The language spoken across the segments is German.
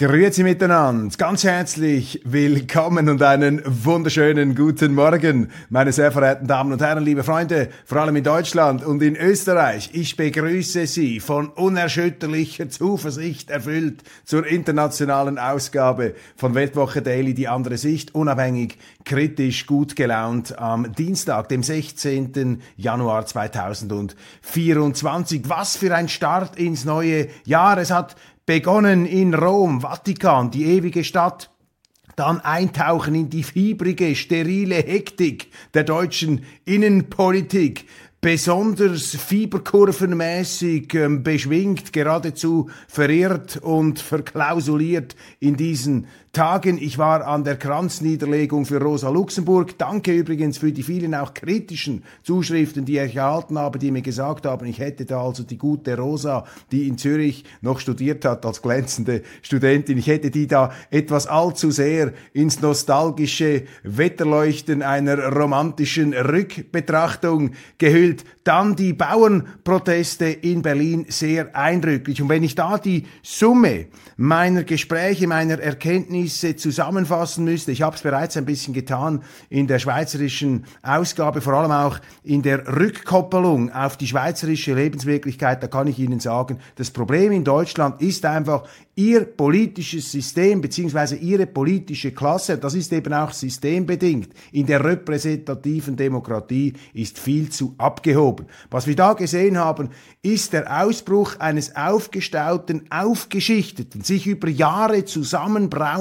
Grüezi miteinander, ganz herzlich willkommen und einen wunderschönen guten Morgen, meine sehr verehrten Damen und Herren, liebe Freunde, vor allem in Deutschland und in Österreich. Ich begrüße Sie von unerschütterlicher Zuversicht erfüllt zur internationalen Ausgabe von Weltwoche Daily, die andere Sicht, unabhängig, kritisch, gut gelaunt am Dienstag, dem 16. Januar 2024. Was für ein Start ins neue Jahr. Es hat begonnen in Rom, Vatikan, die ewige Stadt, dann eintauchen in die fiebrige, sterile Hektik der deutschen Innenpolitik, besonders fieberkurvenmäßig ähm, beschwingt, geradezu verirrt und verklausuliert in diesen Tagen. Ich war an der Kranzniederlegung für Rosa Luxemburg. Danke übrigens für die vielen auch kritischen Zuschriften, die ich erhalten habe, die mir gesagt haben, ich hätte da also die gute Rosa, die in Zürich noch studiert hat als glänzende Studentin, ich hätte die da etwas allzu sehr ins nostalgische Wetterleuchten einer romantischen Rückbetrachtung gehüllt. Dann die Bauernproteste in Berlin sehr eindrücklich. Und wenn ich da die Summe meiner Gespräche, meiner Erkenntnisse Ergebnisse zusammenfassen müsste, ich habe es bereits ein bisschen getan in der schweizerischen Ausgabe, vor allem auch in der Rückkoppelung auf die schweizerische Lebenswirklichkeit, da kann ich Ihnen sagen, das Problem in Deutschland ist einfach, Ihr politisches System beziehungsweise Ihre politische Klasse, das ist eben auch systembedingt, in der repräsentativen Demokratie ist viel zu abgehoben. Was wir da gesehen haben, ist der Ausbruch eines aufgestauten, aufgeschichteten, sich über Jahre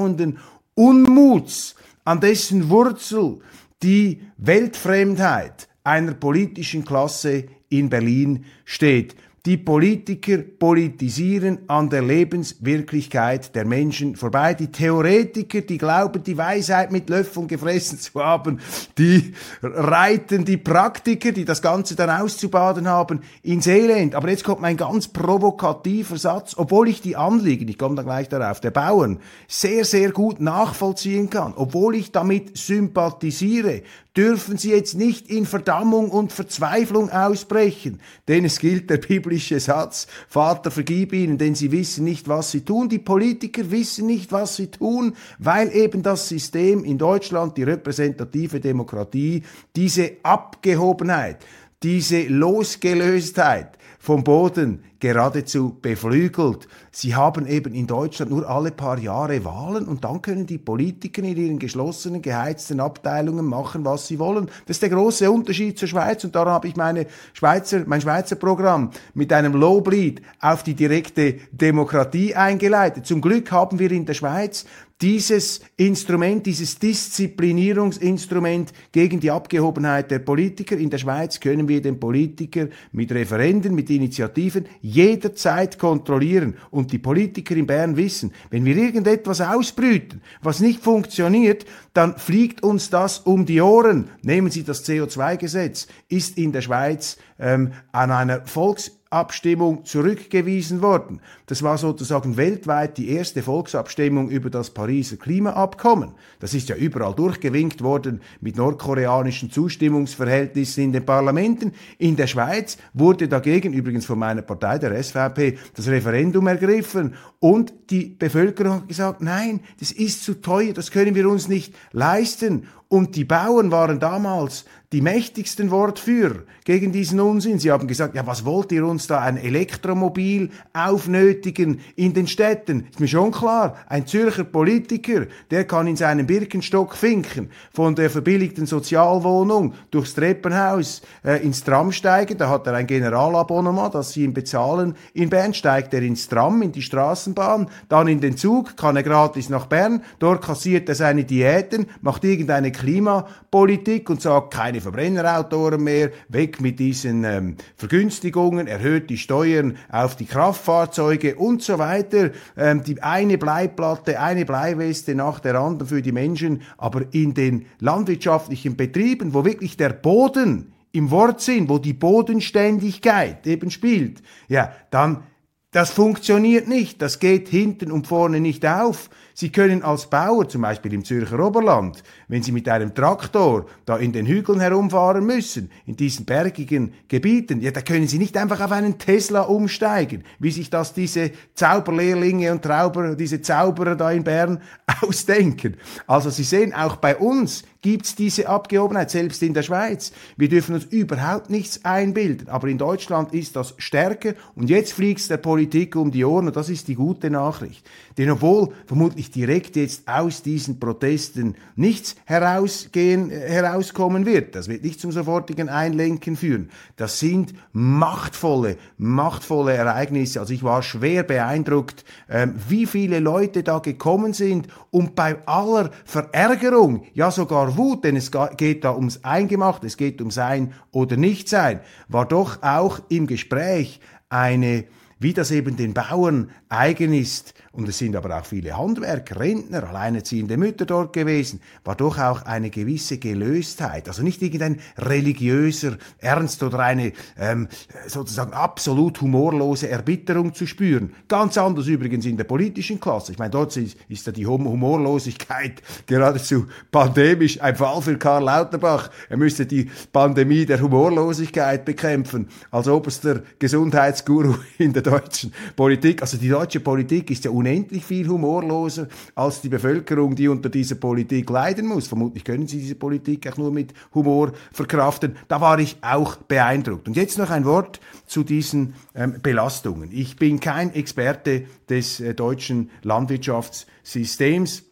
zusammenbrauenden Unmuts, an dessen Wurzel die Weltfremdheit einer politischen Klasse in Berlin steht. Die Politiker politisieren an der Lebenswirklichkeit der Menschen vorbei. Die Theoretiker, die glauben, die Weisheit mit Löffeln gefressen zu haben, die reiten die Praktiker, die das Ganze dann auszubaden haben, ins Elend. Aber jetzt kommt mein ganz provokativer Satz, obwohl ich die Anliegen, ich komme da gleich darauf, der Bauern sehr, sehr gut nachvollziehen kann, obwohl ich damit sympathisiere, dürfen sie jetzt nicht in Verdammung und Verzweiflung ausbrechen, denn es gilt der biblische Satz, Vater, vergib ihnen, denn sie wissen nicht, was sie tun. Die Politiker wissen nicht, was sie tun, weil eben das System in Deutschland, die repräsentative Demokratie, diese Abgehobenheit, diese Losgelöstheit vom Boden geradezu beflügelt. Sie haben eben in Deutschland nur alle paar Jahre Wahlen und dann können die Politiker in ihren geschlossenen, geheizten Abteilungen machen, was sie wollen. Das ist der große Unterschied zur Schweiz und darum habe ich meine Schweizer, mein Schweizer Programm mit einem Lowbleed auf die direkte Demokratie eingeleitet. Zum Glück haben wir in der Schweiz dieses Instrument, dieses Disziplinierungsinstrument gegen die Abgehobenheit der Politiker. In der Schweiz können wir den Politiker mit Referenden, mit Initiativen jederzeit kontrollieren. Und die Politiker in Bern wissen, wenn wir irgendetwas ausbrüten, was nicht funktioniert, dann fliegt uns das um die Ohren. Nehmen Sie das CO2-Gesetz, ist in der Schweiz ähm, an einer Volks Abstimmung zurückgewiesen worden. Das war sozusagen weltweit die erste Volksabstimmung über das Pariser Klimaabkommen. Das ist ja überall durchgewinkt worden mit nordkoreanischen Zustimmungsverhältnissen in den Parlamenten. In der Schweiz wurde dagegen, übrigens von meiner Partei, der SVP, das Referendum ergriffen und die Bevölkerung hat gesagt, nein, das ist zu teuer, das können wir uns nicht leisten. Und die Bauern waren damals die mächtigsten Wortführer gegen diesen Unsinn. Sie haben gesagt, ja, was wollt ihr uns da ein Elektromobil aufnötigen in den Städten? Ist mir schon klar, ein Zürcher Politiker, der kann in seinem Birkenstock finken, von der verbilligten Sozialwohnung durchs Treppenhaus äh, ins Tram steigen, da hat er ein Generalabonnement, das sie ihm bezahlen. In Bern steigt er ins Tram, in die Straßenbahn, dann in den Zug, kann er gratis nach Bern, dort kassiert er seine Diäten, macht irgendeine Klimapolitik und sagt, keine Verbrennerautoren mehr, weg mit diesen ähm, Vergünstigungen, erhöht die Steuern auf die Kraftfahrzeuge und so weiter. Ähm, die eine Bleiplatte, eine Bleiweste nach der anderen für die Menschen, aber in den landwirtschaftlichen Betrieben, wo wirklich der Boden im Wortsinn, wo die Bodenständigkeit eben spielt, ja, dann das funktioniert nicht, das geht hinten und vorne nicht auf. Sie können als Bauer, zum Beispiel im Zürcher Oberland, wenn Sie mit einem Traktor da in den Hügeln herumfahren müssen, in diesen bergigen Gebieten, ja, da können Sie nicht einfach auf einen Tesla umsteigen, wie sich das diese Zauberlehrlinge und Trauber, diese Zauberer da in Bern ausdenken. Also Sie sehen, auch bei uns gibt's diese Abgehobenheit, selbst in der Schweiz. Wir dürfen uns überhaupt nichts einbilden, aber in Deutschland ist das stärker und jetzt fliegt's der Politik um die Ohren und das ist die gute Nachricht. Denn obwohl vermutlich direkt jetzt aus diesen Protesten nichts herausgehen, äh, herauskommen wird, das wird nicht zum sofortigen Einlenken führen, das sind machtvolle, machtvolle Ereignisse. Also ich war schwer beeindruckt, ähm, wie viele Leute da gekommen sind und bei aller Verärgerung, ja sogar Wut, denn es geht da ums Eingemacht, es geht um Sein oder Nichtsein, war doch auch im Gespräch eine wie das eben den Bauern eigen ist, und es sind aber auch viele Handwerker, Rentner, alleinerziehende Mütter dort gewesen, war doch auch eine gewisse Gelöstheit. Also nicht irgendein religiöser Ernst oder eine ähm, sozusagen absolut humorlose Erbitterung zu spüren. Ganz anders übrigens in der politischen Klasse. Ich meine, dort ist, ist ja die Humorlosigkeit geradezu pandemisch. Ein Fall für Karl Lauterbach. Er müsste die Pandemie der Humorlosigkeit bekämpfen, als oberster Gesundheitsguru in der deutschen Politik. Also die deutsche Politik ist ja unendlich viel humorloser als die Bevölkerung, die unter dieser Politik leiden muss. Vermutlich können sie diese Politik auch nur mit Humor verkraften. Da war ich auch beeindruckt. Und jetzt noch ein Wort zu diesen ähm, Belastungen. Ich bin kein Experte des äh, deutschen Landwirtschaftssystems,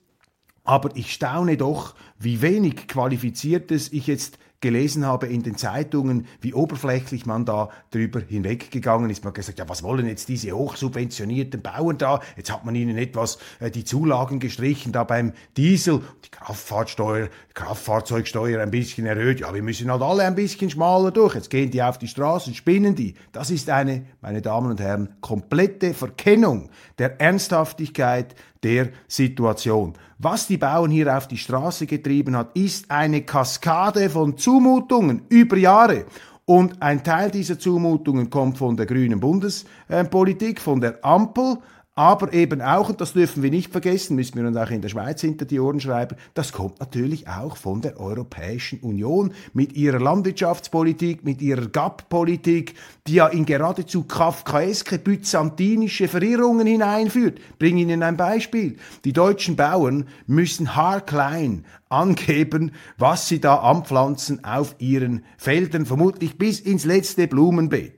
aber ich staune doch, wie wenig qualifiziertes ich jetzt gelesen habe in den Zeitungen, wie oberflächlich man da drüber hinweggegangen ist. Man hat gesagt, ja, was wollen jetzt diese hochsubventionierten Bauern da? Jetzt hat man ihnen etwas äh, die Zulagen gestrichen, da beim Diesel, die Kraftfahrtsteuer, Kraftfahrzeugsteuer ein bisschen erhöht. Ja, wir müssen halt alle ein bisschen schmaler durch. Jetzt gehen die auf die Straßen, spinnen die. Das ist eine, meine Damen und Herren, komplette Verkennung der Ernsthaftigkeit der Situation. Was die Bauern hier auf die Straße getrieben hat, ist eine Kaskade von Zumutungen über Jahre. Und ein Teil dieser Zumutungen kommt von der grünen Bundespolitik, von der Ampel, aber eben auch, und das dürfen wir nicht vergessen, müssen wir uns auch in der Schweiz hinter die Ohren schreiben, das kommt natürlich auch von der Europäischen Union mit ihrer Landwirtschaftspolitik, mit ihrer GAP-Politik, die ja in geradezu kafkaeske, byzantinische Verirrungen hineinführt. Bring Ihnen ein Beispiel. Die deutschen Bauern müssen haarklein angeben, was sie da anpflanzen auf ihren Feldern, vermutlich bis ins letzte Blumenbeet.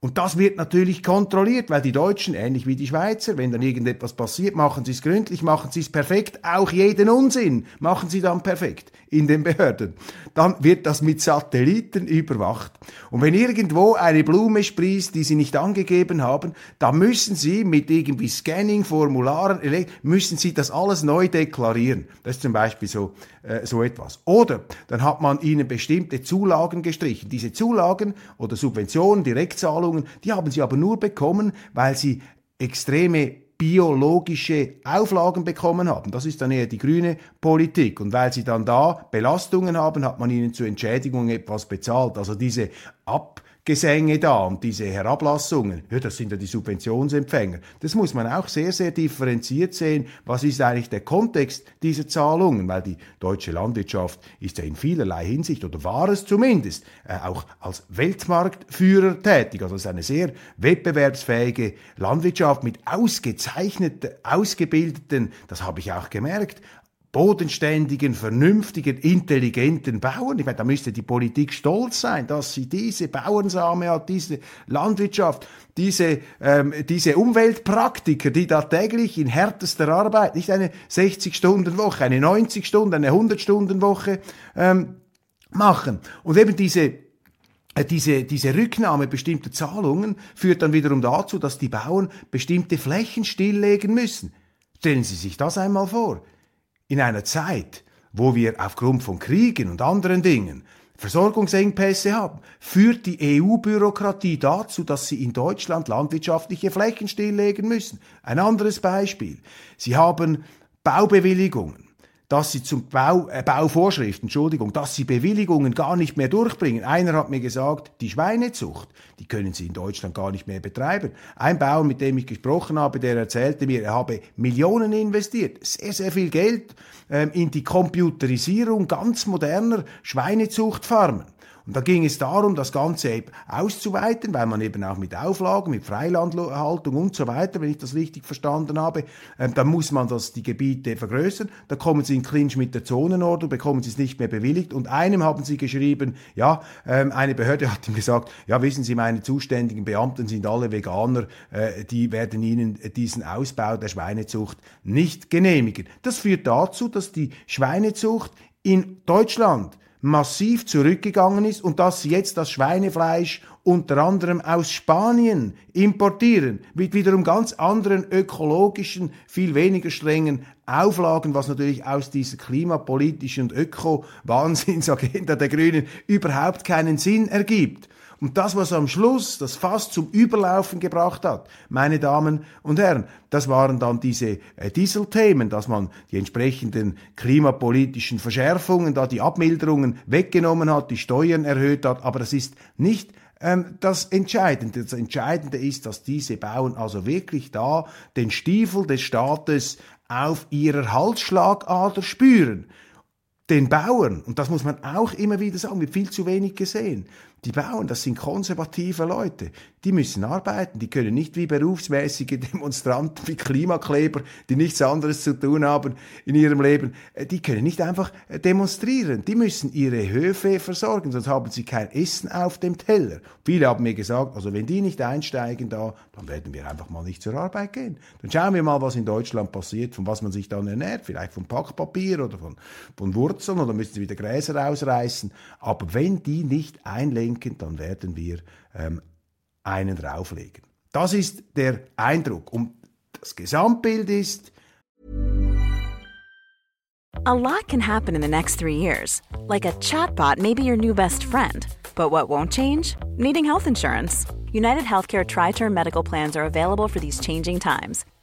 Und das wird natürlich kontrolliert, weil die Deutschen, ähnlich wie die Schweizer, wenn dann irgendetwas passiert, machen sie es gründlich, machen sie es perfekt, auch jeden Unsinn machen sie dann perfekt in den Behörden. Dann wird das mit Satelliten überwacht. Und wenn irgendwo eine Blume sprießt, die sie nicht angegeben haben, dann müssen sie mit irgendwie Scanning, Formularen, müssen sie das alles neu deklarieren. Das ist zum Beispiel so, äh, so etwas. Oder dann hat man ihnen bestimmte Zulagen gestrichen. Diese Zulagen oder Subventionen, Direktzahlungen, die haben sie aber nur bekommen, weil sie extreme biologische Auflagen bekommen haben. Das ist dann eher die grüne Politik. Und weil sie dann da Belastungen haben, hat man ihnen zur Entschädigung etwas bezahlt. Also diese Ab Gesänge da und diese Herablassungen, ja, das sind ja die Subventionsempfänger. Das muss man auch sehr, sehr differenziert sehen. Was ist eigentlich der Kontext dieser Zahlungen? Weil die deutsche Landwirtschaft ist ja in vielerlei Hinsicht, oder war es zumindest, äh, auch als Weltmarktführer tätig. Also es ist eine sehr wettbewerbsfähige Landwirtschaft mit ausgezeichneten, ausgebildeten, das habe ich auch gemerkt, bodenständigen, vernünftigen, intelligenten Bauern. Ich meine, da müsste die Politik stolz sein, dass sie diese Bauernsame hat, diese Landwirtschaft, diese, ähm, diese Umweltpraktiker, die da täglich in härtester Arbeit, nicht eine 60-Stunden-Woche, eine 90-Stunden, eine 100-Stunden-Woche ähm, machen. Und eben diese äh, diese, diese Rücknahme bestimmter Zahlungen führt dann wiederum dazu, dass die Bauern bestimmte Flächen stilllegen müssen. Stellen Sie sich das einmal vor in einer Zeit, wo wir aufgrund von Kriegen und anderen Dingen Versorgungsengpässe haben, führt die EU-Bürokratie dazu, dass sie in Deutschland landwirtschaftliche Flächen stilllegen müssen. Ein anderes Beispiel. Sie haben Baubewilligungen dass sie zum Bau, äh, Bauvorschriften, Entschuldigung, dass sie Bewilligungen gar nicht mehr durchbringen. Einer hat mir gesagt, die Schweinezucht, die können sie in Deutschland gar nicht mehr betreiben. Ein Bauer, mit dem ich gesprochen habe, der erzählte mir, er habe Millionen investiert, sehr, sehr viel Geld ähm, in die Computerisierung ganz moderner Schweinezuchtfarmen. Und da ging es darum, das Ganze eben auszuweiten, weil man eben auch mit Auflagen, mit Freilandhaltung und so weiter, wenn ich das richtig verstanden habe, äh, dann muss man das, die Gebiete vergrößern. Da kommen sie in Clinch mit der Zonenordnung, bekommen sie es nicht mehr bewilligt. Und einem haben sie geschrieben, ja, ähm, eine Behörde hat ihm gesagt, ja, wissen Sie, meine zuständigen Beamten sind alle Veganer, äh, die werden Ihnen diesen Ausbau der Schweinezucht nicht genehmigen. Das führt dazu, dass die Schweinezucht in Deutschland massiv zurückgegangen ist und dass sie jetzt das Schweinefleisch unter anderem aus Spanien importieren, mit wiederum ganz anderen ökologischen, viel weniger strengen Auflagen, was natürlich aus dieser klimapolitischen und Öko-Wahnsinnsagenda der Grünen überhaupt keinen Sinn ergibt. Und das, was am Schluss das Fass zum Überlaufen gebracht hat, meine Damen und Herren, das waren dann diese äh, Dieselthemen, dass man die entsprechenden klimapolitischen Verschärfungen, da die Abmilderungen weggenommen hat, die Steuern erhöht hat, aber das ist nicht ähm, das Entscheidende. Das Entscheidende ist, dass diese Bauern also wirklich da den Stiefel des Staates auf ihrer Halsschlagader spüren den Bauern, und das muss man auch immer wieder sagen, wird viel zu wenig gesehen, die Bauern, das sind konservative Leute. Die müssen arbeiten. Die können nicht wie berufsmäßige Demonstranten, wie Klimakleber, die nichts anderes zu tun haben in ihrem Leben. Äh, die können nicht einfach äh, demonstrieren. Die müssen ihre Höfe versorgen, sonst haben sie kein Essen auf dem Teller. Viele haben mir gesagt, also wenn die nicht einsteigen da, dann werden wir einfach mal nicht zur Arbeit gehen. Dann schauen wir mal, was in Deutschland passiert, von was man sich dann ernährt. Vielleicht von Packpapier oder von, von Wurzeln oder müssen sie wieder Gräser ausreißen. Aber wenn die nicht einlegen, denken, dann werden wir ähm, einen drauflegen. Das ist der Eindruck. Und das Gesamtbild ist. A lot can happen in the next three years. Like a chatbot may be your new best friend. But what won't change? Needing health insurance. United Healthcare Tri Term Medical Plans are available for these changing times.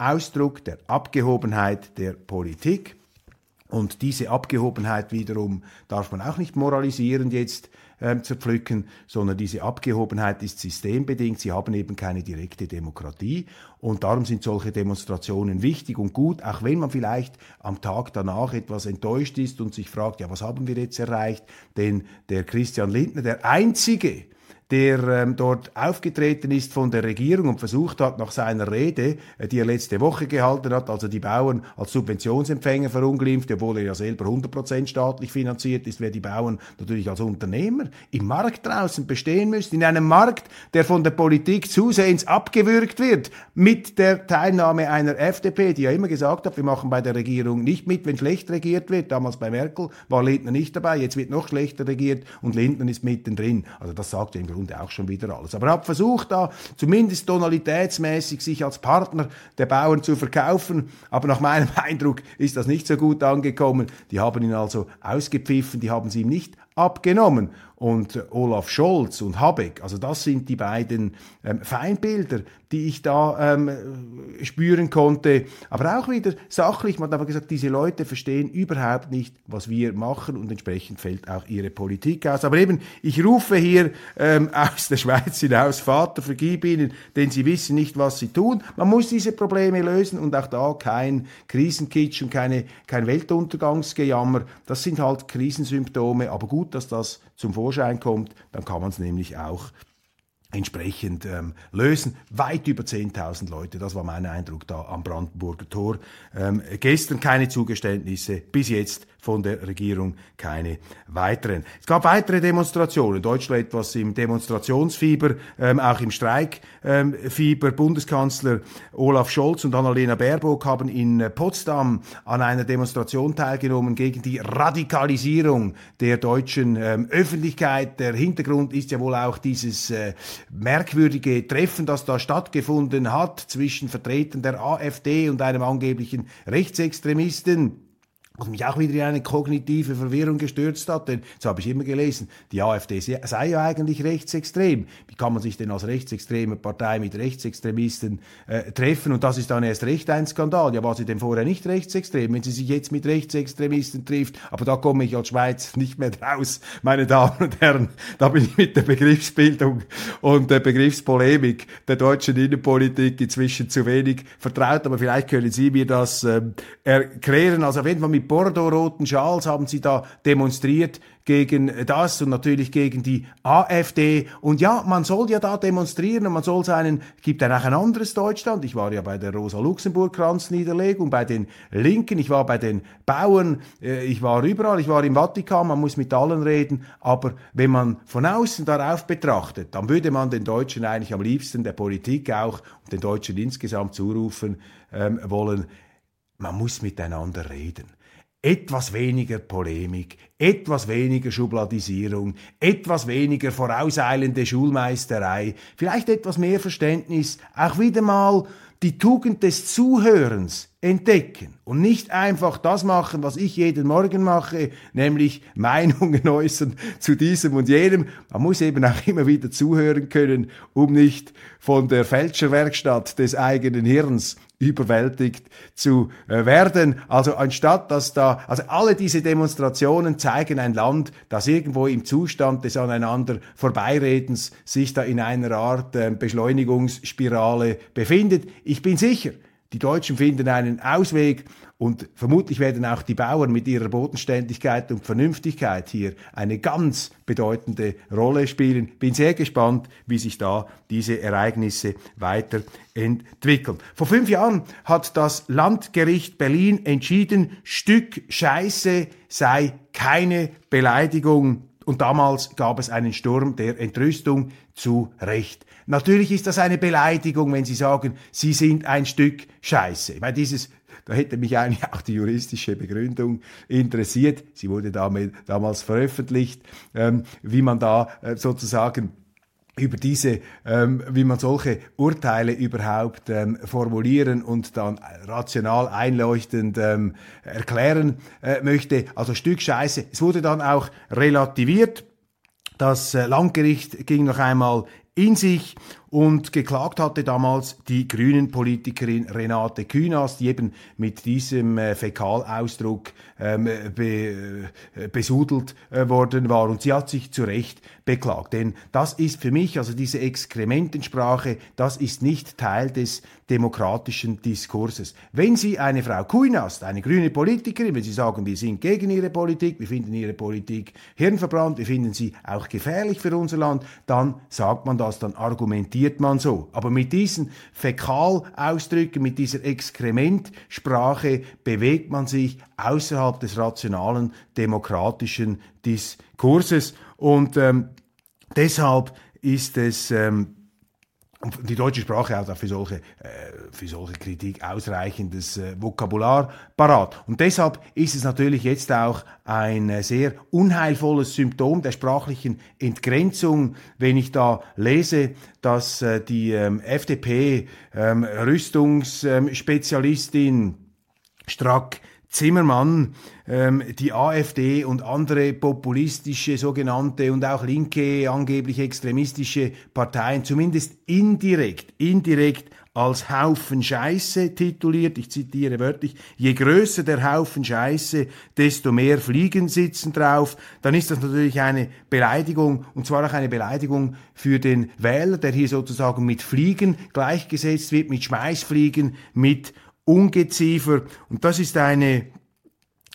Ausdruck der Abgehobenheit der Politik. Und diese Abgehobenheit wiederum darf man auch nicht moralisierend jetzt äh, zerpflücken, sondern diese Abgehobenheit ist systembedingt. Sie haben eben keine direkte Demokratie und darum sind solche Demonstrationen wichtig und gut, auch wenn man vielleicht am Tag danach etwas enttäuscht ist und sich fragt, ja, was haben wir jetzt erreicht? Denn der Christian Lindner, der einzige, der ähm, dort aufgetreten ist von der Regierung und versucht hat, nach seiner Rede, äh, die er letzte Woche gehalten hat, also die Bauern als Subventionsempfänger verunglimpft, obwohl er ja selber 100% staatlich finanziert ist, wer die Bauern natürlich als Unternehmer im Markt draußen bestehen müssen, in einem Markt, der von der Politik zusehends abgewürgt wird, mit der Teilnahme einer FDP, die ja immer gesagt hat, wir machen bei der Regierung nicht mit, wenn schlecht regiert wird. Damals bei Merkel war Lindner nicht dabei, jetzt wird noch schlechter regiert und Lindner ist mittendrin. Also das sagt im Grunde Grunde auch schon wieder alles. Aber er hat versucht, da zumindest tonalitätsmäßig sich als Partner der Bauern zu verkaufen. Aber nach meinem Eindruck ist das nicht so gut angekommen. Die haben ihn also ausgepfiffen, die haben sie ihm nicht abgenommen. Und Olaf Scholz und Habeck, also das sind die beiden ähm, Feindbilder, die ich da ähm, spüren konnte. Aber auch wieder sachlich, man hat aber gesagt, diese Leute verstehen überhaupt nicht, was wir machen und entsprechend fällt auch ihre Politik aus. Aber eben, ich rufe hier ähm, aus der Schweiz hinaus, Vater, vergib ihnen, denn sie wissen nicht, was sie tun. Man muss diese Probleme lösen und auch da kein Krisenkitsch und keine, kein Weltuntergangsgejammer. Das sind halt Krisensymptome, aber gut, dass das zum Vorschein kommt, dann kann man es nämlich auch entsprechend ähm, lösen. Weit über 10.000 Leute, das war mein Eindruck da am Brandenburger Tor. Ähm, gestern keine Zugeständnisse, bis jetzt von der Regierung keine weiteren. Es gab weitere Demonstrationen. Deutschland etwas im Demonstrationsfieber, ähm, auch im Streikfieber. Ähm, Bundeskanzler Olaf Scholz und Annalena Baerbock haben in Potsdam an einer Demonstration teilgenommen gegen die Radikalisierung der deutschen ähm, Öffentlichkeit. Der Hintergrund ist ja wohl auch dieses äh, merkwürdige Treffen, das da stattgefunden hat zwischen Vertretern der AfD und einem angeblichen Rechtsextremisten was mich auch wieder in eine kognitive Verwirrung gestürzt hat, denn so habe ich immer gelesen, die AfD sei ja eigentlich rechtsextrem. Wie kann man sich denn als rechtsextreme Partei mit Rechtsextremisten äh, treffen? Und das ist dann erst recht ein Skandal. Ja, war sie denn vorher nicht rechtsextrem, wenn sie sich jetzt mit Rechtsextremisten trifft? Aber da komme ich als Schweiz nicht mehr raus, meine Damen und Herren. Da bin ich mit der Begriffsbildung und der Begriffspolemik der deutschen Innenpolitik inzwischen zu wenig vertraut. Aber vielleicht können Sie mir das ähm, erklären. Also wenn man mit bordeaux-roten Schals haben sie da demonstriert gegen das und natürlich gegen die AfD. Und ja, man soll ja da demonstrieren und man soll seinen, gibt ja auch ein anderes Deutschland. Ich war ja bei der Rosa-Luxemburg-Kranzniederlegung, bei den Linken, ich war bei den Bauern, äh, ich war überall, ich war im Vatikan, man muss mit allen reden. Aber wenn man von außen darauf betrachtet, dann würde man den Deutschen eigentlich am liebsten, der Politik auch und den Deutschen insgesamt zurufen ähm, wollen, man muss miteinander reden etwas weniger Polemik, etwas weniger Schubladisierung, etwas weniger vorauseilende Schulmeisterei, vielleicht etwas mehr Verständnis, auch wieder mal die Tugend des Zuhörens entdecken und nicht einfach das machen, was ich jeden Morgen mache, nämlich Meinungen äußern zu diesem und jenem. Man muss eben auch immer wieder zuhören können, um nicht von der Fälscherwerkstatt des eigenen Hirns überwältigt zu äh, werden. Also anstatt dass da, also alle diese Demonstrationen zeigen ein Land, das irgendwo im Zustand des aneinander Vorbeiredens sich da in einer Art äh, Beschleunigungsspirale befindet. Ich bin sicher, die Deutschen finden einen Ausweg und vermutlich werden auch die Bauern mit ihrer Bodenständigkeit und Vernünftigkeit hier eine ganz bedeutende Rolle spielen. Bin sehr gespannt, wie sich da diese Ereignisse weiterentwickeln. Vor fünf Jahren hat das Landgericht Berlin entschieden, Stück Scheiße sei keine Beleidigung und damals gab es einen Sturm der Entrüstung zu Recht. Natürlich ist das eine Beleidigung, wenn Sie sagen, Sie sind ein Stück Scheiße. Meine, dieses da hätte mich eigentlich auch die juristische Begründung interessiert. Sie wurde damit, damals veröffentlicht, ähm, wie man da äh, sozusagen über diese, ähm, wie man solche Urteile überhaupt ähm, formulieren und dann rational einleuchtend ähm, erklären äh, möchte. Also Stück Scheiße. Es wurde dann auch relativiert. Das äh, Landgericht ging noch einmal in sich und geklagt hatte damals die Grünen-Politikerin Renate Künast, die eben mit diesem äh, Fäkalausdruck ähm, be, äh, besudelt äh, worden war. Und sie hat sich zu Recht beklagt. Denn das ist für mich, also diese Exkrementensprache, das ist nicht Teil des demokratischen Diskurses. Wenn Sie eine Frau Künast, eine grüne Politikerin, wenn Sie sagen, wir sind gegen Ihre Politik, wir finden Ihre Politik hirnverbrannt, wir finden sie auch gefährlich für unser Land, dann sagt man das, dann argumentiert man so. Aber mit diesen Fäkalausdrücken, mit dieser Exkrementsprache bewegt man sich außerhalb des rationalen demokratischen Diskurses. Und ähm, deshalb ist es ähm, die deutsche Sprache hat auch für solche, äh, für solche Kritik ausreichendes äh, Vokabular parat. Und deshalb ist es natürlich jetzt auch ein äh, sehr unheilvolles Symptom der sprachlichen Entgrenzung, wenn ich da lese, dass äh, die ähm, FDP ähm, Strack Zimmermann ähm, die AfD und andere populistische sogenannte und auch linke, angeblich extremistische Parteien zumindest indirekt, indirekt als Haufen Scheiße tituliert. Ich zitiere wörtlich, je größer der Haufen Scheiße, desto mehr Fliegen sitzen drauf. Dann ist das natürlich eine Beleidigung und zwar auch eine Beleidigung für den Wähler, der hier sozusagen mit Fliegen gleichgesetzt wird, mit Schmeißfliegen, mit Ungeziefer. Und das ist eine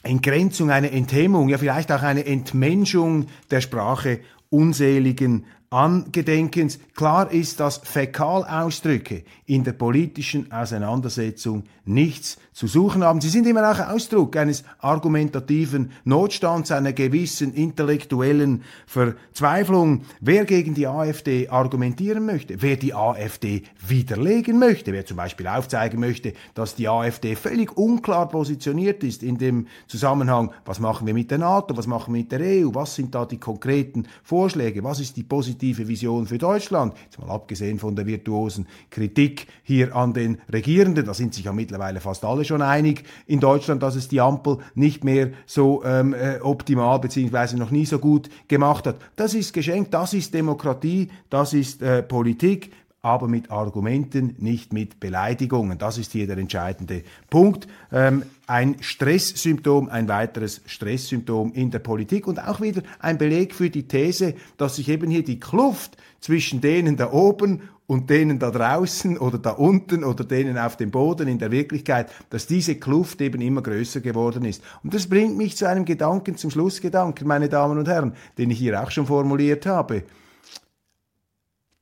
Entgrenzung, eine Enthemmung, ja vielleicht auch eine Entmenschung der Sprache unseligen Angedenkens. Klar ist, dass Fäkalausdrücke in der politischen Auseinandersetzung nichts zu suchen haben. Sie sind immer auch Ausdruck eines argumentativen Notstands, einer gewissen intellektuellen Verzweiflung. Wer gegen die AfD argumentieren möchte, wer die AfD widerlegen möchte, wer zum Beispiel aufzeigen möchte, dass die AfD völlig unklar positioniert ist in dem Zusammenhang, was machen wir mit der NATO, was machen wir mit der EU, was sind da die konkreten Vorschläge, was ist die positive Vision für Deutschland, jetzt mal abgesehen von der virtuosen Kritik hier an den Regierenden, da sind sich ja mittlerweile fast alle schon einig in Deutschland, dass es die Ampel nicht mehr so ähm, äh, optimal beziehungsweise noch nie so gut gemacht hat. Das ist geschenkt, das ist Demokratie, das ist äh, Politik aber mit Argumenten, nicht mit Beleidigungen. Das ist hier der entscheidende Punkt. Ähm, ein Stresssymptom, ein weiteres Stresssymptom in der Politik und auch wieder ein Beleg für die These, dass sich eben hier die Kluft zwischen denen da oben und denen da draußen oder da unten oder denen auf dem Boden in der Wirklichkeit, dass diese Kluft eben immer größer geworden ist. Und das bringt mich zu einem Gedanken, zum Schlussgedanken, meine Damen und Herren, den ich hier auch schon formuliert habe.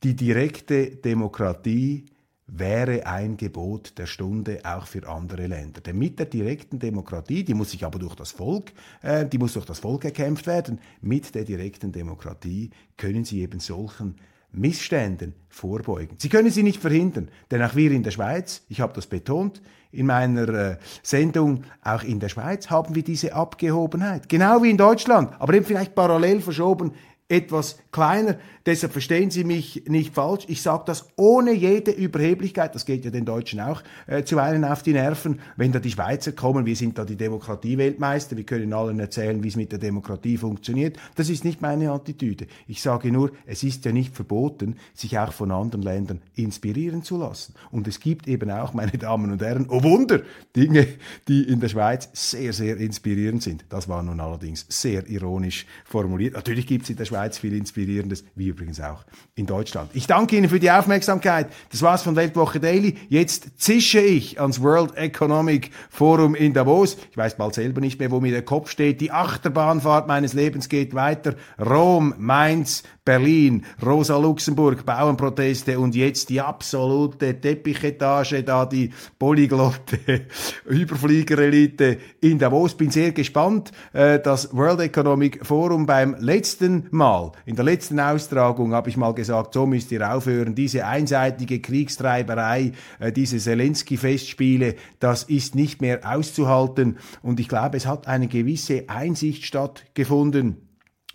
Die direkte Demokratie wäre ein Gebot der Stunde auch für andere Länder. Denn mit der direkten Demokratie, die muss sich aber durch das Volk, äh, die muss durch das Volk erkämpft werden, mit der direkten Demokratie können sie eben solchen Missständen vorbeugen. Sie können sie nicht verhindern, denn auch wir in der Schweiz, ich habe das betont in meiner äh, Sendung, auch in der Schweiz haben wir diese Abgehobenheit, genau wie in Deutschland, aber eben vielleicht parallel verschoben etwas kleiner. Deshalb verstehen Sie mich nicht falsch. Ich sage das ohne jede Überheblichkeit. Das geht ja den Deutschen auch äh, zuweilen auf die Nerven. Wenn da die Schweizer kommen, wir sind da die Demokratie-Weltmeister, wir können allen erzählen, wie es mit der Demokratie funktioniert. Das ist nicht meine Attitüde. Ich sage nur, es ist ja nicht verboten, sich auch von anderen Ländern inspirieren zu lassen. Und es gibt eben auch, meine Damen und Herren, oh Wunder, Dinge, die in der Schweiz sehr, sehr inspirierend sind. Das war nun allerdings sehr ironisch formuliert. Natürlich gibt es in der Schweiz viel Inspirierendes, wie übrigens auch in Deutschland. Ich danke Ihnen für die Aufmerksamkeit. Das war's von Weltwoche Daily. Jetzt zische ich ans World Economic Forum in Davos. Ich weiß bald selber nicht mehr, wo mir der Kopf steht. Die Achterbahnfahrt meines Lebens geht weiter. Rom, Mainz, Berlin, Rosa Luxemburg, Bauernproteste und jetzt die absolute Teppichetage, da die polyglotte Überfliegerelite in Davos. Bin sehr gespannt. Äh, das World Economic Forum beim letzten Mal, in der letzten Austragung habe ich mal gesagt, so müsst ihr aufhören. Diese einseitige Kriegstreiberei, äh, diese Zelensky-Festspiele, das ist nicht mehr auszuhalten. Und ich glaube, es hat eine gewisse Einsicht stattgefunden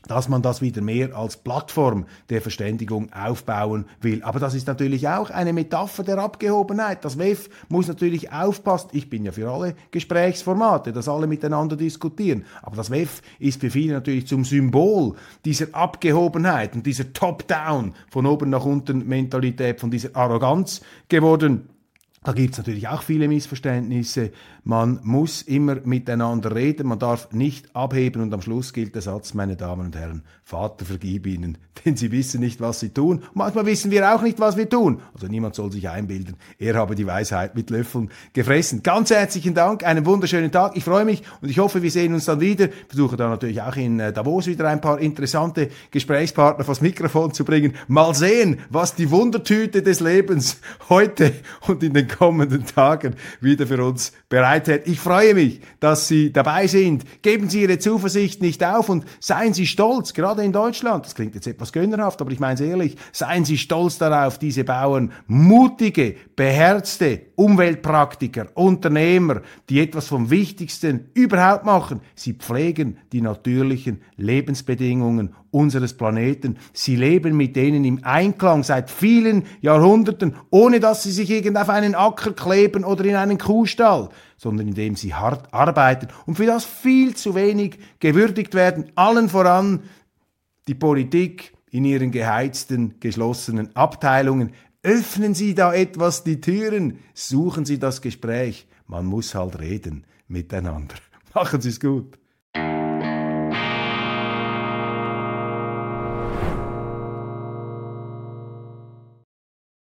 dass man das wieder mehr als Plattform der Verständigung aufbauen will. Aber das ist natürlich auch eine Metapher der Abgehobenheit. Das WEF muss natürlich aufpassen. Ich bin ja für alle Gesprächsformate, dass alle miteinander diskutieren. Aber das WEF ist für viele natürlich zum Symbol dieser Abgehobenheit und dieser Top-Down von oben nach unten Mentalität, von dieser Arroganz geworden. Da gibt es natürlich auch viele Missverständnisse. Man muss immer miteinander reden, man darf nicht abheben und am Schluss gilt der Satz, meine Damen und Herren, Vater vergib ihnen, denn sie wissen nicht, was sie tun. manchmal wissen wir auch nicht, was wir tun. Also niemand soll sich einbilden, er habe die Weisheit mit Löffeln gefressen. Ganz herzlichen Dank, einen wunderschönen Tag. Ich freue mich und ich hoffe, wir sehen uns dann wieder. Ich versuche dann natürlich auch in äh, Davos wieder ein paar interessante Gesprächspartner vors Mikrofon zu bringen. Mal sehen, was die Wundertüte des Lebens heute und in den kommenden Tagen wieder für uns bereithält. Ich freue mich, dass Sie dabei sind. Geben Sie Ihre Zuversicht nicht auf und seien Sie stolz, gerade in Deutschland. Das klingt jetzt etwas gönnerhaft, aber ich meine es ehrlich. Seien Sie stolz darauf, diese Bauern, mutige, beherzte Umweltpraktiker, Unternehmer, die etwas vom Wichtigsten überhaupt machen. Sie pflegen die natürlichen Lebensbedingungen unseres Planeten. Sie leben mit denen im Einklang seit vielen Jahrhunderten, ohne dass sie sich irgend auf einen Acker kleben oder in einen Kuhstall, sondern indem sie hart arbeiten und für das viel zu wenig gewürdigt werden. Allen voran die Politik in ihren geheizten, geschlossenen Abteilungen Öffnen Sie da etwas die Türen, suchen Sie das Gespräch. Man muss halt reden miteinander. Machen Sie es gut.